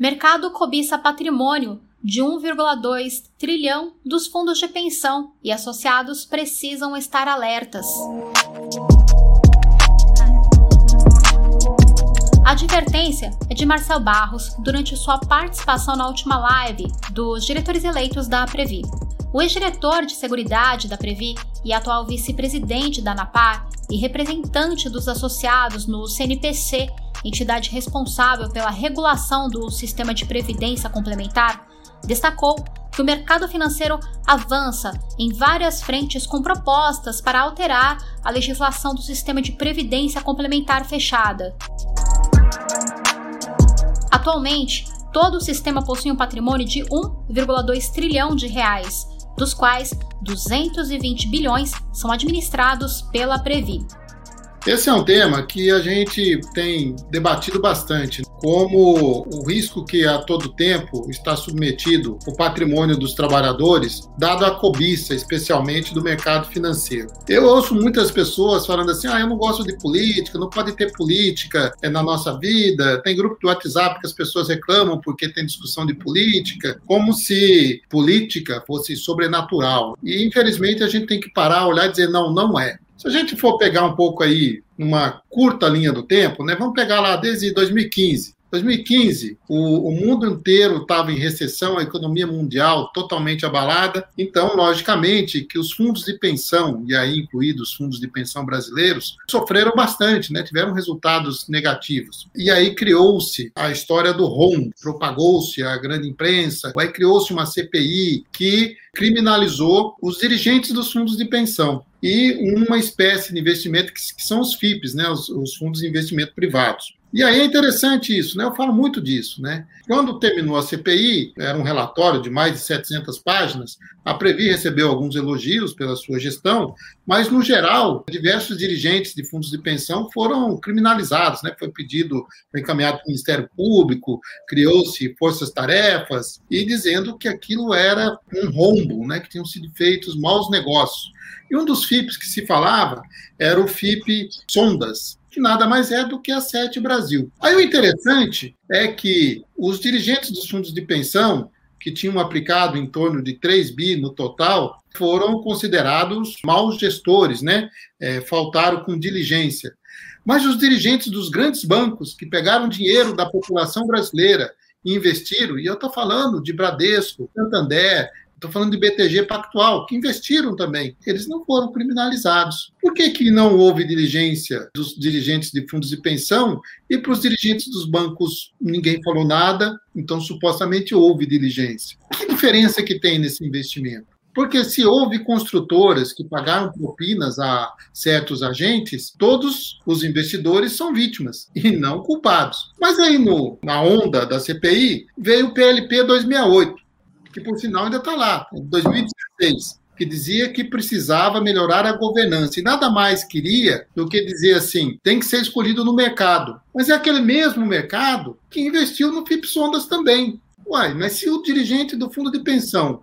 Mercado cobiça patrimônio de 1,2 trilhão dos fundos de pensão e associados precisam estar alertas. A advertência é de Marcel Barros durante sua participação na última live dos diretores eleitos da Previ. O ex-diretor de Seguridade da Previ e atual vice-presidente da ANAPAR e representante dos associados no CNPC, entidade responsável pela regulação do sistema de previdência complementar, destacou que o mercado financeiro avança em várias frentes com propostas para alterar a legislação do sistema de previdência complementar fechada. Atualmente, todo o sistema possui um patrimônio de 1,2 trilhão de reais, dos quais 220 bilhões são administrados pela Previ. Esse é um tema que a gente tem debatido bastante, como o risco que a todo tempo está submetido o patrimônio dos trabalhadores, dado a cobiça, especialmente do mercado financeiro. Eu ouço muitas pessoas falando assim: ah, eu não gosto de política, não pode ter política é, na nossa vida. Tem grupo do WhatsApp que as pessoas reclamam porque tem discussão de política, como se política fosse sobrenatural. E infelizmente a gente tem que parar, olhar e dizer: não, não é. Se a gente for pegar um pouco aí, uma curta linha do tempo, né, vamos pegar lá desde 2015. 2015, o, o mundo inteiro estava em recessão, a economia mundial totalmente abalada. Então, logicamente, que os fundos de pensão, e aí incluídos os fundos de pensão brasileiros, sofreram bastante, né? tiveram resultados negativos. E aí criou-se a história do rombo, propagou-se a grande imprensa, aí criou-se uma CPI que criminalizou os dirigentes dos fundos de pensão e uma espécie de investimento que, que são os FIPs, né, os, os fundos de investimento privados. E aí é interessante isso, né? Eu falo muito disso, né? Quando terminou a CPI, era um relatório de mais de 700 páginas, a Previ recebeu alguns elogios pela sua gestão, mas, no geral, diversos dirigentes de fundos de pensão foram criminalizados, né? Foi pedido, foi encaminhado para o Ministério Público, criou-se forças-tarefas, e dizendo que aquilo era um rombo, né? Que tinham sido feitos maus negócios. E um dos FIPs que se falava era o FIP Sondas, que nada mais é do que a Sete Brasil. Aí o interessante é que os dirigentes dos fundos de pensão, que tinham aplicado em torno de 3 bi no total, foram considerados maus gestores, né? É, faltaram com diligência. Mas os dirigentes dos grandes bancos, que pegaram dinheiro da população brasileira e investiram, e eu estou falando de Bradesco, Santander, Estou falando de BTG Pactual, que investiram também. Eles não foram criminalizados. Por que, que não houve diligência dos dirigentes de fundos de pensão e para os dirigentes dos bancos ninguém falou nada? Então, supostamente, houve diligência. Que diferença que tem nesse investimento? Porque se houve construtoras que pagaram propinas a certos agentes, todos os investidores são vítimas e não culpados. Mas aí no, na onda da CPI veio o PLP 268, que por sinal ainda está lá, em 2016, que dizia que precisava melhorar a governança e nada mais queria do que dizer assim, tem que ser escolhido no mercado. Mas é aquele mesmo mercado que investiu no FIP Sondas também. Uai, mas se o dirigente do fundo de pensão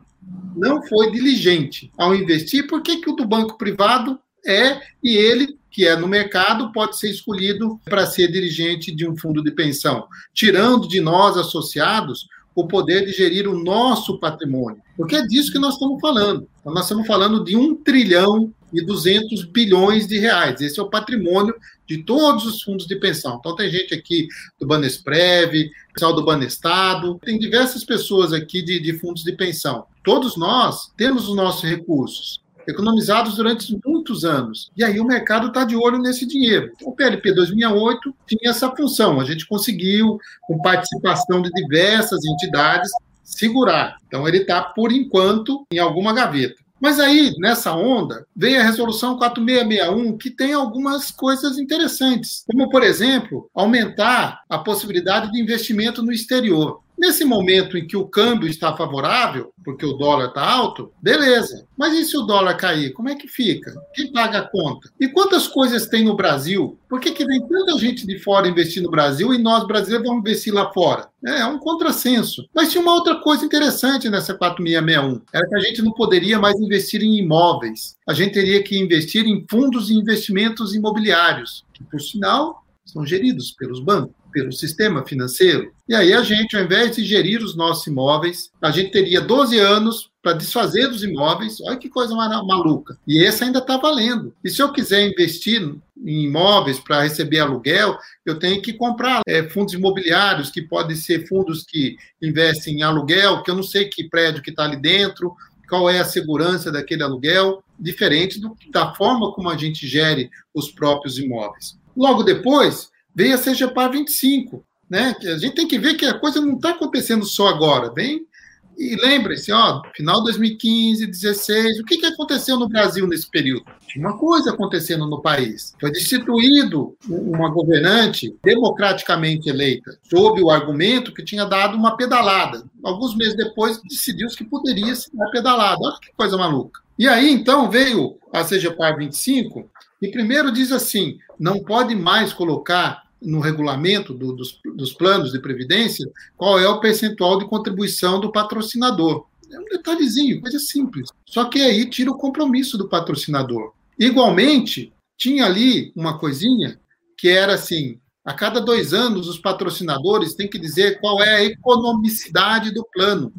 não foi diligente ao investir, por que, que o do banco privado é e ele que é no mercado pode ser escolhido para ser dirigente de um fundo de pensão, tirando de nós associados o poder de gerir o nosso patrimônio. Porque é disso que nós estamos falando. Então, nós estamos falando de um trilhão e 200 bilhões de reais. Esse é o patrimônio de todos os fundos de pensão. Então, tem gente aqui do Banesprev, pessoal do Banestado, tem diversas pessoas aqui de, de fundos de pensão. Todos nós temos os nossos recursos economizados durante muitos anos. E aí o mercado está de olho nesse dinheiro. Então, o PLP 2008 tinha essa função. A gente conseguiu, com participação de diversas entidades, segurar. Então, ele está, por enquanto, em alguma gaveta. Mas aí, nessa onda, vem a resolução 4661, que tem algumas coisas interessantes, como, por exemplo, aumentar a possibilidade de investimento no exterior. Nesse momento em que o câmbio está favorável, porque o dólar está alto, beleza. Mas e se o dólar cair? Como é que fica? Quem paga a conta? E quantas coisas tem no Brasil? Por que, que vem tanta gente de fora investir no Brasil e nós brasileiros vamos investir lá fora? É, é um contrassenso. Mas tinha uma outra coisa interessante nessa 4661. Era que a gente não poderia mais investir em imóveis. A gente teria que investir em fundos de investimentos imobiliários, que, por sinal, são geridos pelos bancos. pelo sistema financeiro. E aí a gente, ao invés de gerir os nossos imóveis, a gente teria 12 anos para desfazer dos imóveis. Olha que coisa maluca. E esse ainda está valendo. E se eu quiser investir em imóveis para receber aluguel, eu tenho que comprar é, fundos imobiliários, que podem ser fundos que investem em aluguel, que eu não sei que prédio que está ali dentro, qual é a segurança daquele aluguel, diferente do, da forma como a gente gere os próprios imóveis. Logo depois, veio a CGPAR 25, né? Que a gente tem que ver que a coisa não está acontecendo só agora, vem e lembre-se, ó, final de 2015, 16, o que, que aconteceu no Brasil nesse período? Tinha uma coisa acontecendo no país. Foi destituído uma governante democraticamente eleita, sob o argumento que tinha dado uma pedalada. Alguns meses depois, decidiu-se que poderia ser uma pedalada. Olha que coisa maluca. E aí, então, veio a CGPAR 25 e primeiro diz assim: não pode mais colocar no regulamento do, dos, dos planos de previdência qual é o percentual de contribuição do patrocinador. É um detalhezinho, coisa simples. Só que aí tira o compromisso do patrocinador. Igualmente, tinha ali uma coisinha que era assim: a cada dois anos, os patrocinadores têm que dizer qual é a economicidade do plano.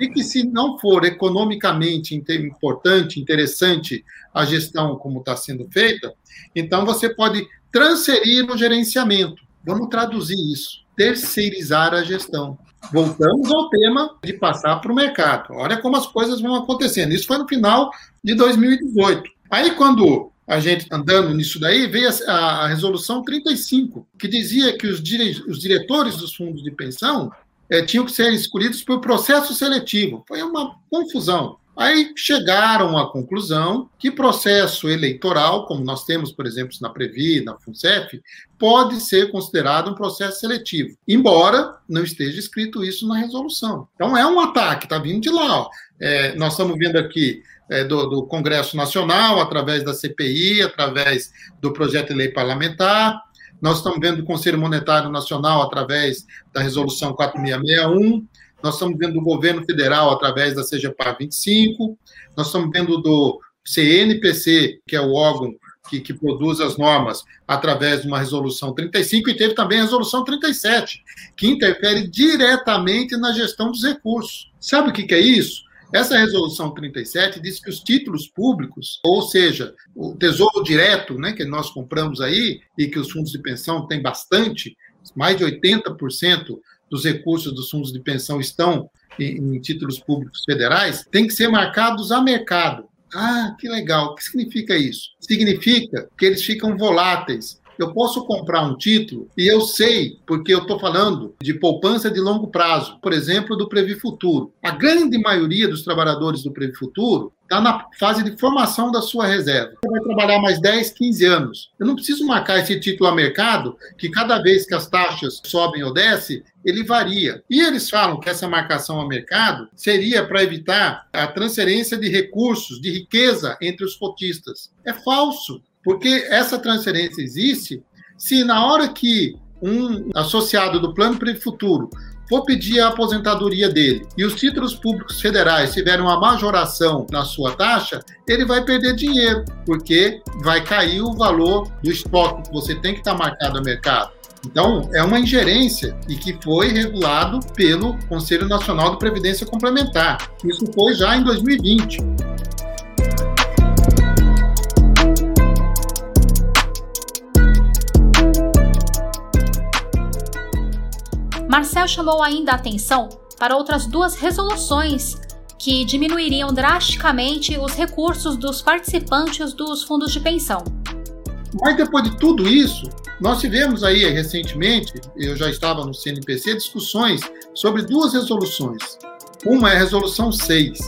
E que, se não for economicamente importante, interessante a gestão como está sendo feita, então você pode transferir o gerenciamento. Vamos traduzir isso. Terceirizar a gestão. Voltamos ao tema de passar para o mercado. Olha como as coisas vão acontecendo. Isso foi no final de 2018. Aí, quando a gente andando nisso daí, veio a, a resolução 35, que dizia que os, dire, os diretores dos fundos de pensão é, tinham que ser escolhidos por processo seletivo. Foi uma confusão. Aí chegaram à conclusão que processo eleitoral, como nós temos, por exemplo, na Previ, na FUNCEF, pode ser considerado um processo seletivo, embora não esteja escrito isso na resolução. Então é um ataque, está vindo de lá. É, nós estamos vendo aqui é, do, do, Congresso Nacional, através da CPI, através do projeto de lei parlamentar, nós estamos vendo do Conselho Monetário Nacional através da resolução 4661, nós estamos vendo do governo federal através da CGPAR 25, nós estamos vendo do CNPC, que é o órgão que, que, produz as normas, através de uma resolução 35, e teve também a resolução 37, que interfere diretamente na gestão dos recursos. Sabe o que, que é isso? Essa resolução 37 diz que os títulos públicos, ou seja, o tesouro direto, né, que nós compramos aí, e que os fundos de pensão têm bastante, mais de 80% dos recursos dos fundos de pensão estão em, em títulos públicos federais, tem que ser marcados a mercado. Ah, que legal. O que significa isso? Significa que eles ficam voláteis. Eu posso comprar um título e eu sei, porque eu estou falando de poupança de longo prazo, por exemplo, do Previ Futuro. A grande maioria dos trabalhadores do Previ Futuro está na fase de formação da sua reserva. Você vai trabalhar mais 10, 15 anos. Eu não preciso marcar esse título a mercado, que cada vez que as taxas sobem ou descem, ele varia. E eles falam que essa marcação a mercado seria para evitar a transferência de recursos, de riqueza entre os cotistas. É falso. Porque essa transferência existe se na hora que um associado do Plano Futuro for pedir a aposentadoria dele e os títulos públicos federais tiverem uma majoração na sua taxa, ele vai perder dinheiro, porque vai cair o valor do estoque que você tem que estar marcado no mercado. Então, é uma ingerência e que foi regulado pelo Conselho Nacional de Previdência Complementar. Isso foi já em 2020. Marcel chamou ainda a atenção para outras duas resoluções que diminuiriam drasticamente os recursos dos participantes dos fundos de pensão. Mas depois de tudo isso, nós tivemos aí recentemente, eu já estava no CNPC, discussões sobre duas resoluções. Uma é a resolução 6,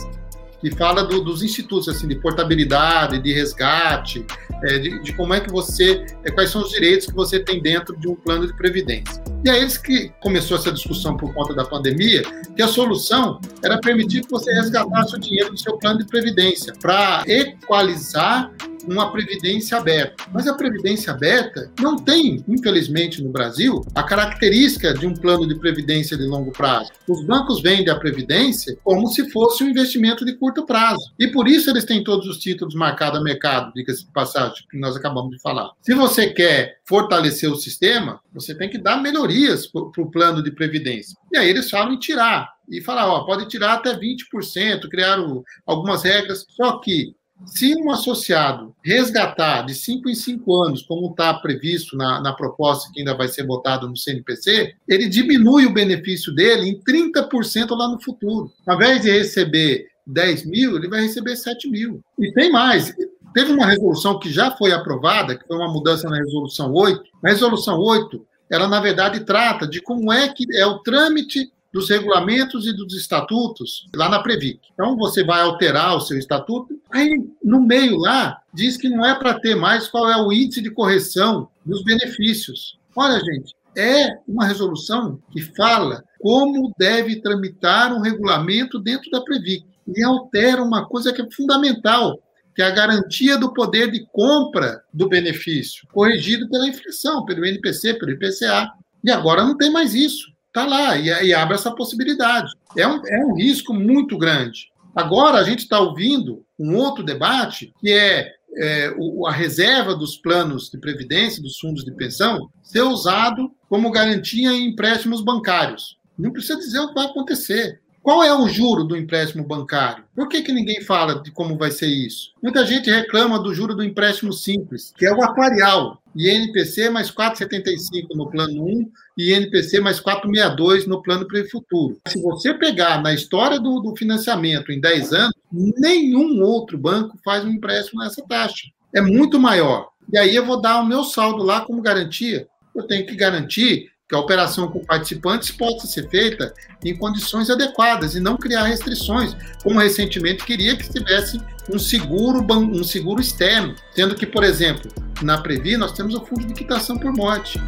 que fala do, dos institutos, assim, de portabilidade, de resgate, é, de, de, como é que você, é, quais são os direitos que você tem dentro de um plano de previdência. E aí eles que começou essa discussão por conta da pandemia, que a solução era permitir que você resgatasse o dinheiro do seu plano de previdência, para equalizar uma previdência aberta. Mas a previdência aberta não tem, infelizmente, no Brasil, a característica de um plano de previdência de longo prazo. Os bancos vendem a previdência como se fosse um investimento de curto prazo. E por isso eles têm todos os títulos marcados a mercado, diga-se de passagem, que nós acabamos de falar. Se você quer fortalecer o sistema, você tem que dar melhorias para o plano de previdência. E aí eles falam em tirar. E falar, ó, pode tirar até 20%, criaram algumas regras. Só que se um associado resgatar de 5 em 5 anos, como está previsto na, na, proposta que ainda vai ser votada no CNPC, ele diminui o benefício dele em 30% lá no futuro. Ao invés de receber 10 mil, ele vai receber 7 mil. E tem mais. Teve uma resolução que já foi aprovada, que foi uma mudança na resolução 8. A resolução 8, ela na verdade trata de como é que é o trâmite dos regulamentos e dos estatutos lá na Previc. Então, você vai alterar o seu estatuto, aí no meio lá diz que não é para ter mais qual é o índice de correção dos benefícios. Olha, gente, é uma resolução que fala como deve tramitar um regulamento dentro da Previc e altera uma coisa que é fundamental, que é a garantia do poder de compra do benefício, corrigido pela inflação, pelo NPC, pelo IPCA. E agora não tem mais isso está lá e, e, abre essa possibilidade. É um, é um risco muito grande. Agora, a gente está ouvindo um outro debate, que é, é o, a reserva dos planos de previdência, dos fundos de pensão, ser usado como garantia em empréstimos bancários. Não precisa dizer o que vai acontecer. Qual é o juro do empréstimo bancário? Por que, que ninguém fala de como vai ser isso? Muita gente reclama do juro do empréstimo simples, que é o aquarial. INPC mais 4,75 no plano 1 e INPC mais 4,62 no plano para o futuro. Se você pegar na história do, do financiamento em 10 anos, nenhum outro banco faz um empréstimo nessa taxa. É muito maior. E aí eu vou dar o meu saldo lá como garantia. Eu tenho que garantir que a operação com participantes possa ser feita em condições adequadas e não criar restrições, como recentemente queria que tivesse um seguro, um seguro externo, sendo que, por exemplo, na Previ nós temos o fundo de quitação por morte.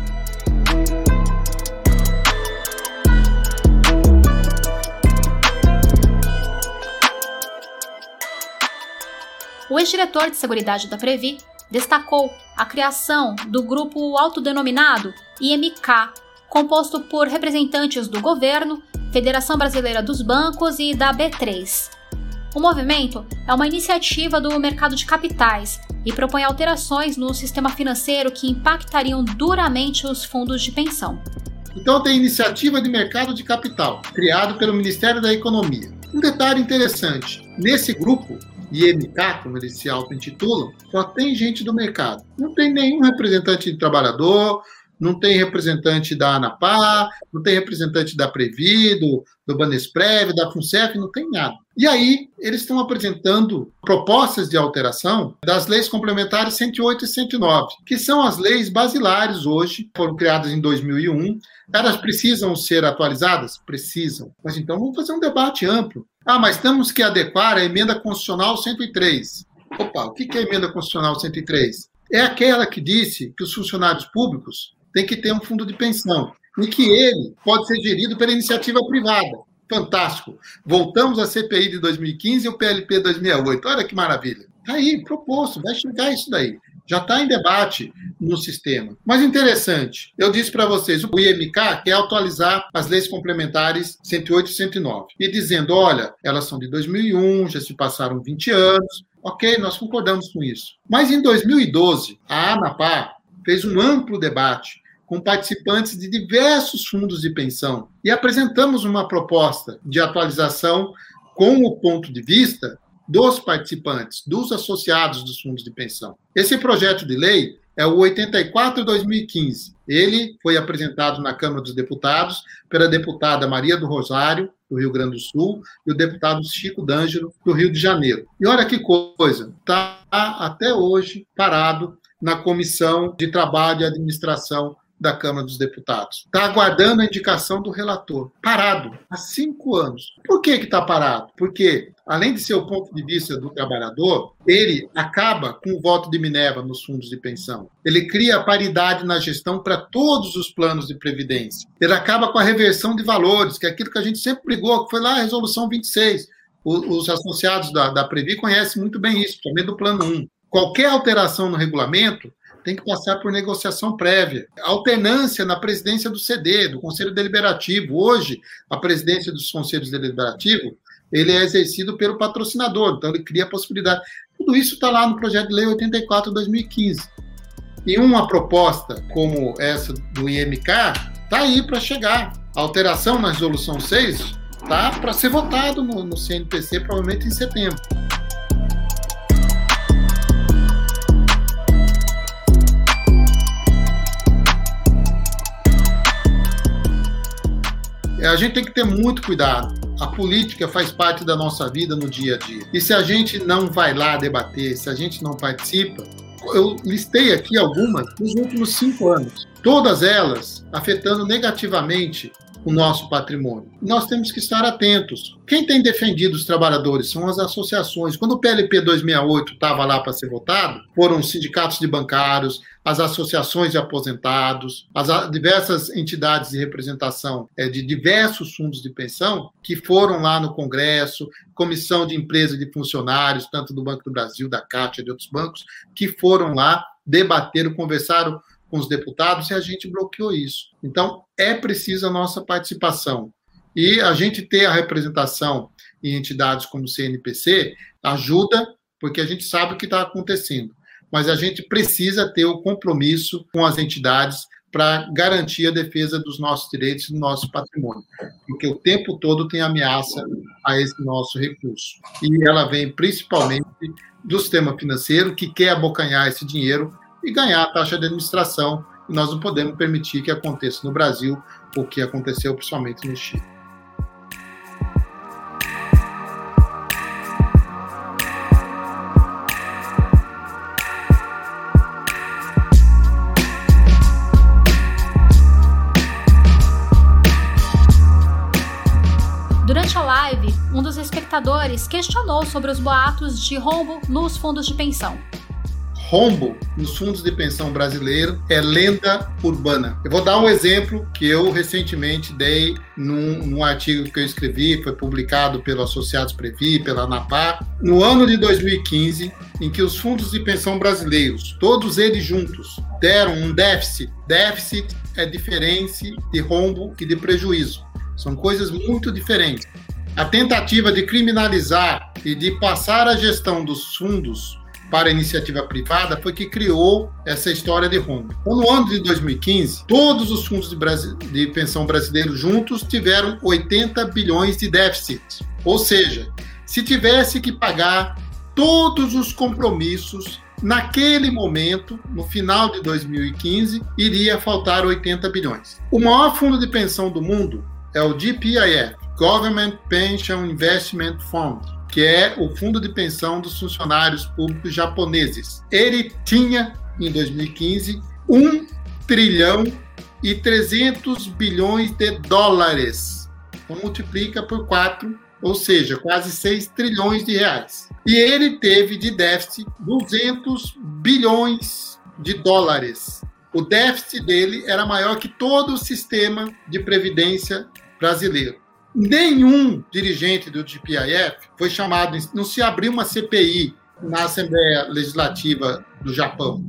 O ex-diretor de Seguridade da Previ destacou a criação do grupo autodenominado IMK, composto por representantes do governo, Federação Brasileira dos Bancos e da B3. O movimento é uma iniciativa do mercado de capitais e propõe alterações no sistema financeiro que impactariam duramente os fundos de pensão. Então, tem iniciativa de mercado de capital, criado pelo Ministério da Economia. Um detalhe interessante: nesse grupo, IMK, como eles se auto-intitulam, só tem gente do mercado. Não tem nenhum representante de trabalhador, não tem representante da ANAPA, não tem representante da Previ, do, do Banesprev, da FUNCEF, não tem nada. E aí, eles estão apresentando propostas de alteração das leis complementares 108 e 109, que são as leis basilares hoje, foram criadas em 2001. Elas precisam ser atualizadas? Precisam. Mas então vamos fazer um debate amplo. Ah, mas temos que adequar a emenda constitucional 103. Opa, o que é a emenda constitucional 103? É aquela que disse que os funcionários públicos tem que ter um fundo de pensão e que ele pode ser gerido pela iniciativa privada. Fantástico. Voltamos à CPI de 2015 e o PLP 2008. Olha que maravilha. Está aí, proposto, vai chegar isso daí. Já está em debate no sistema. Mas interessante, eu disse para vocês, o IMK quer atualizar as leis complementares 108 e 109. E dizendo, olha, elas são de 2001, já se passaram 20 anos. Ok, nós concordamos com isso. Mas em 2012, a ANAPA fez um amplo debate com participantes de diversos fundos de pensão e apresentamos uma proposta de atualização com o ponto de vista dos participantes, dos associados dos fundos de pensão. Esse projeto de lei é o 84-2015. Ele foi apresentado na Câmara dos Deputados pela deputada Maria do Rosário, do Rio Grande do Sul, e o deputado Chico D'Angelo, do Rio de Janeiro. E olha que coisa, está até hoje parado na Comissão de Trabalho e Administração da Câmara dos Deputados. Está aguardando a indicação do relator. Parado, há cinco anos. Por que está parado? Porque, além de ser o ponto de vista do trabalhador, ele acaba com o voto de Minerva nos fundos de pensão. Ele cria paridade na gestão para todos os planos de previdência. Ele acaba com a reversão de valores, que é aquilo que a gente sempre brigou, que foi lá a resolução 26. os associados da, da Previ conhecem muito bem isso, também do plano 1. Qualquer alteração no regulamento tem que passar por negociação prévia. Alternância na presidência do CD, do Conselho Deliberativo. Hoje, a presidência dos Conselhos Deliberativos ele é exercido pelo patrocinador, então ele cria a possibilidade. Tudo isso está lá no projeto de lei 84 de 2015. E uma proposta como essa do IMK está aí para chegar. A alteração na resolução 6 está para ser votado no, no CNPC, provavelmente em setembro. A gente tem que ter muito cuidado. A política faz parte da nossa vida no dia a dia. E se a gente não vai lá debater, se a gente não participa, eu listei aqui algumas nos últimos cinco anos, todas elas afetando negativamente o nosso patrimônio. Nós temos que estar atentos. Quem tem defendido os trabalhadores são as associações. Quando o PLP 268 estava lá para ser votado, foram os sindicatos de bancários, as associações de aposentados, as diversas entidades de representação é, de diversos fundos de pensão que foram lá no Congresso, comissão de empresa de funcionários, tanto do Banco do Brasil, da Caixa de outros bancos, que foram lá, debateram, conversaram com os deputados e a gente bloqueou isso. Então, é preciso a nossa participação. E a gente ter a representação em entidades como o CNPC ajuda, porque a gente sabe o que está acontecendo. Mas a gente precisa ter o compromisso com as entidades para garantir a defesa dos nossos direitos e do nosso patrimônio. Porque o tempo todo tem ameaça a esse nosso recurso. E ela vem principalmente do sistema financeiro, que quer abocanhar esse dinheiro e ganhar a taxa de administração. E nós não podemos permitir que aconteça no Brasil o que aconteceu principalmente no Chile. Durante a live, um dos espectadores questionou sobre os boatos de rombo nos fundos de pensão rombo nos fundos de pensão brasileiro é lenda urbana. Eu vou dar um exemplo que eu recentemente dei num, num artigo que eu escrevi, foi publicado pelo Associados Previ, pela ANAPA, no ano de 2015, em que os fundos de pensão brasileiros, todos eles juntos, deram um déficit. Déficit é diferença de rombo e de prejuízo. São coisas muito diferentes. A tentativa de criminalizar e de passar a gestão dos fundos para a iniciativa privada foi que criou essa história de rombo. Então, no ano de 2015, todos os fundos de, de pensão brasileiros juntos tiveram 80 bilhões de déficit. Ou seja, se tivesse que pagar todos os compromissos naquele momento, no final de 2015, iria faltar 80 bilhões. O maior fundo de pensão do mundo é o GPIF, Government Pension Investment Fund que é o fundo de pensão dos funcionários públicos japoneses. Ele tinha, em 2015, 1 trilhão e 300 bilhões de dólares. Então, multiplica por 4, ou seja, quase 6 trilhões de reais. E ele teve de déficit 200 bilhões de dólares. O déficit dele era maior que todo o sistema de previdência brasileiro nenhum dirigente do GPIF foi chamado, não se abriu uma CPI na Assembleia Legislativa do Japão.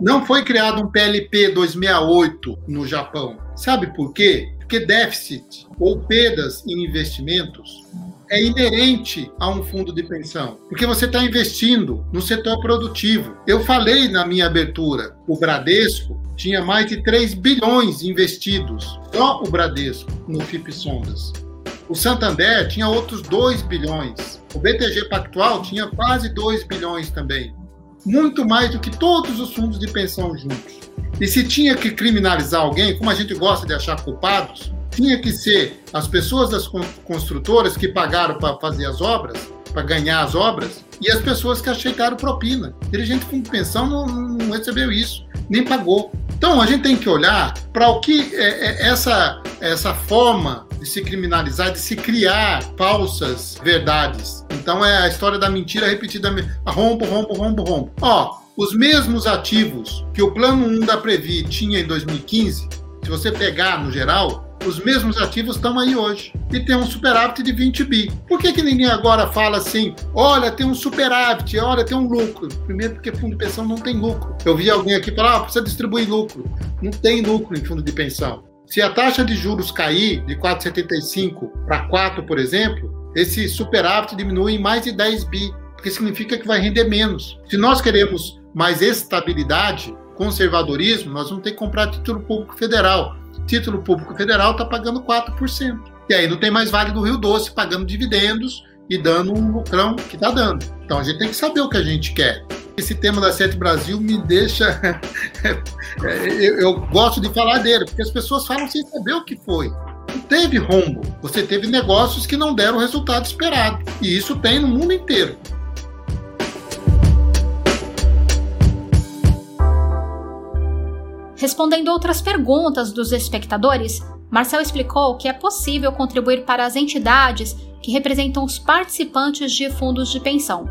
Não foi criado um PLP 268 no Japão. Sabe por quê? Porque déficit ou perdas em investimentos é inerente a um fundo de pensão, porque você está investindo no setor produtivo. Eu falei na minha abertura, o Bradesco tinha mais de 3 bilhões investidos, só o Bradesco, no FIP Sondas. O Santander tinha outros 2 bilhões. O BTG Pactual tinha quase 2 bilhões também. Muito mais do que todos os fundos de pensão juntos. E se tinha que criminalizar alguém, como a gente gosta de achar culpados, tinha que ser as pessoas das construtoras que pagaram para fazer as obras, para ganhar as obras, e as pessoas que aceitaram propina. Dirigente de pensão não, não recebeu isso, nem pagou. Então a gente tem que olhar para o que é, é, essa, essa forma de se criminalizar, de se criar falsas verdades. Então é a história da mentira repetida, rombo, rombo, rombo, rombo. Ó, os mesmos ativos que o plano 1 da Previ tinha em 2015, se você pegar no geral, os mesmos ativos estão aí hoje. E tem um superávit de 20 bi. Por que, que ninguém agora fala assim, olha, tem um superávit, olha, tem um lucro? Primeiro porque fundo de pensão não tem lucro. Eu vi alguém aqui falar, ah, precisa distribuir lucro. Não tem lucro em fundo de pensão. Se a taxa de juros cair de 4,75 para 4, por exemplo, esse superávit diminui em mais de 10 bi, porque significa que vai render menos. Se nós queremos mais estabilidade, conservadorismo, nós vamos ter que comprar título público federal. Título público federal está pagando 4%. E aí não tem mais Vale do Rio Doce pagando dividendos e dando um lucrão que está dando. Então a gente tem que saber o que a gente quer. Esse tema da Sete Brasil me deixa. eu, eu gosto de falar dele, porque as pessoas falam sem saber o que foi. Não teve rombo, você teve negócios que não deram o resultado esperado. E isso tem no mundo inteiro. Respondendo outras perguntas dos espectadores, Marcel explicou que é possível contribuir para as entidades que representam os participantes de fundos de pensão.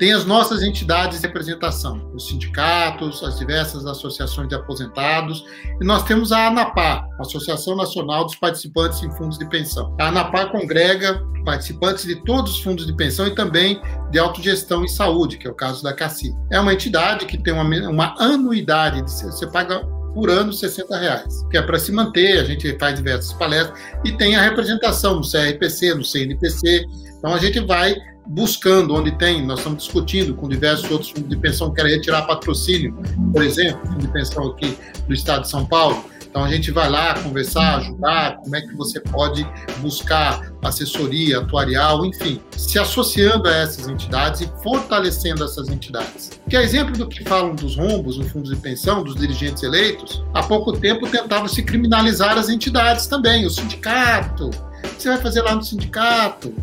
Tem as nossas entidades de representação, os sindicatos, as diversas associações de aposentados, e nós temos a ANAPA, Associação Nacional dos Participantes em Fundos de Pensão. A ANAPA congrega participantes de todos os fundos de pensão e também de autogestão e saúde, que é o caso da CACI. É uma entidade que tem uma, uma anuidade, você paga por ano 60 reais, que é para se manter, a gente faz diversas palestras e tem a representação no CRPC, no CNPC, então a gente vai buscando onde tem, nós estamos discutindo com diversos outros fundos de pensão que querem retirar patrocínio, por exemplo, fundo de pensão aqui do estado de São Paulo. Então a gente vai lá conversar, ajudar, como é que você pode buscar assessoria atuarial, enfim, se associando a essas entidades e fortalecendo essas entidades. Que é exemplo do que falam dos rombos no fundo de pensão, dos dirigentes eleitos, há pouco tempo tentava se criminalizar as entidades também, o sindicato. O que você vai fazer lá no sindicato?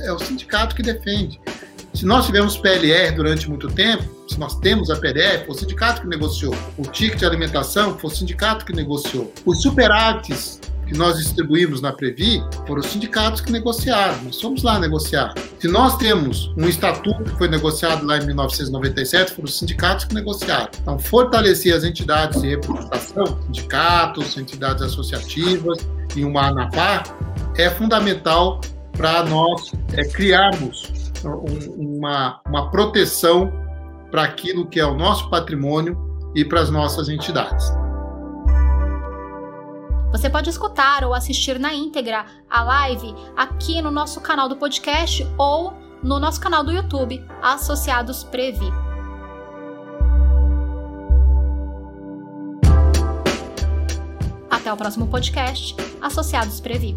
é o sindicato que defende. Se nós tivemos PLR durante muito tempo, se nós temos a PDF, foi o sindicato que negociou. O ticket de alimentação foi o sindicato que negociou. Os superávites que nós distribuímos na Previ foram os sindicatos que negociaram. Nós fomos lá negociar. Se nós temos um estatuto que foi negociado lá em 1997, foram os sindicatos que negociaram. Então, fortalecer as entidades de representação, sindicatos, entidades associativas e uma ANAPA é fundamental para nós é, criarmos uma, uma proteção para aquilo que é o nosso patrimônio e para as nossas entidades. Você pode escutar ou assistir na íntegra a live aqui no nosso canal do podcast ou no nosso canal do YouTube, Associados Previ. Até o próximo podcast, Associados Previ.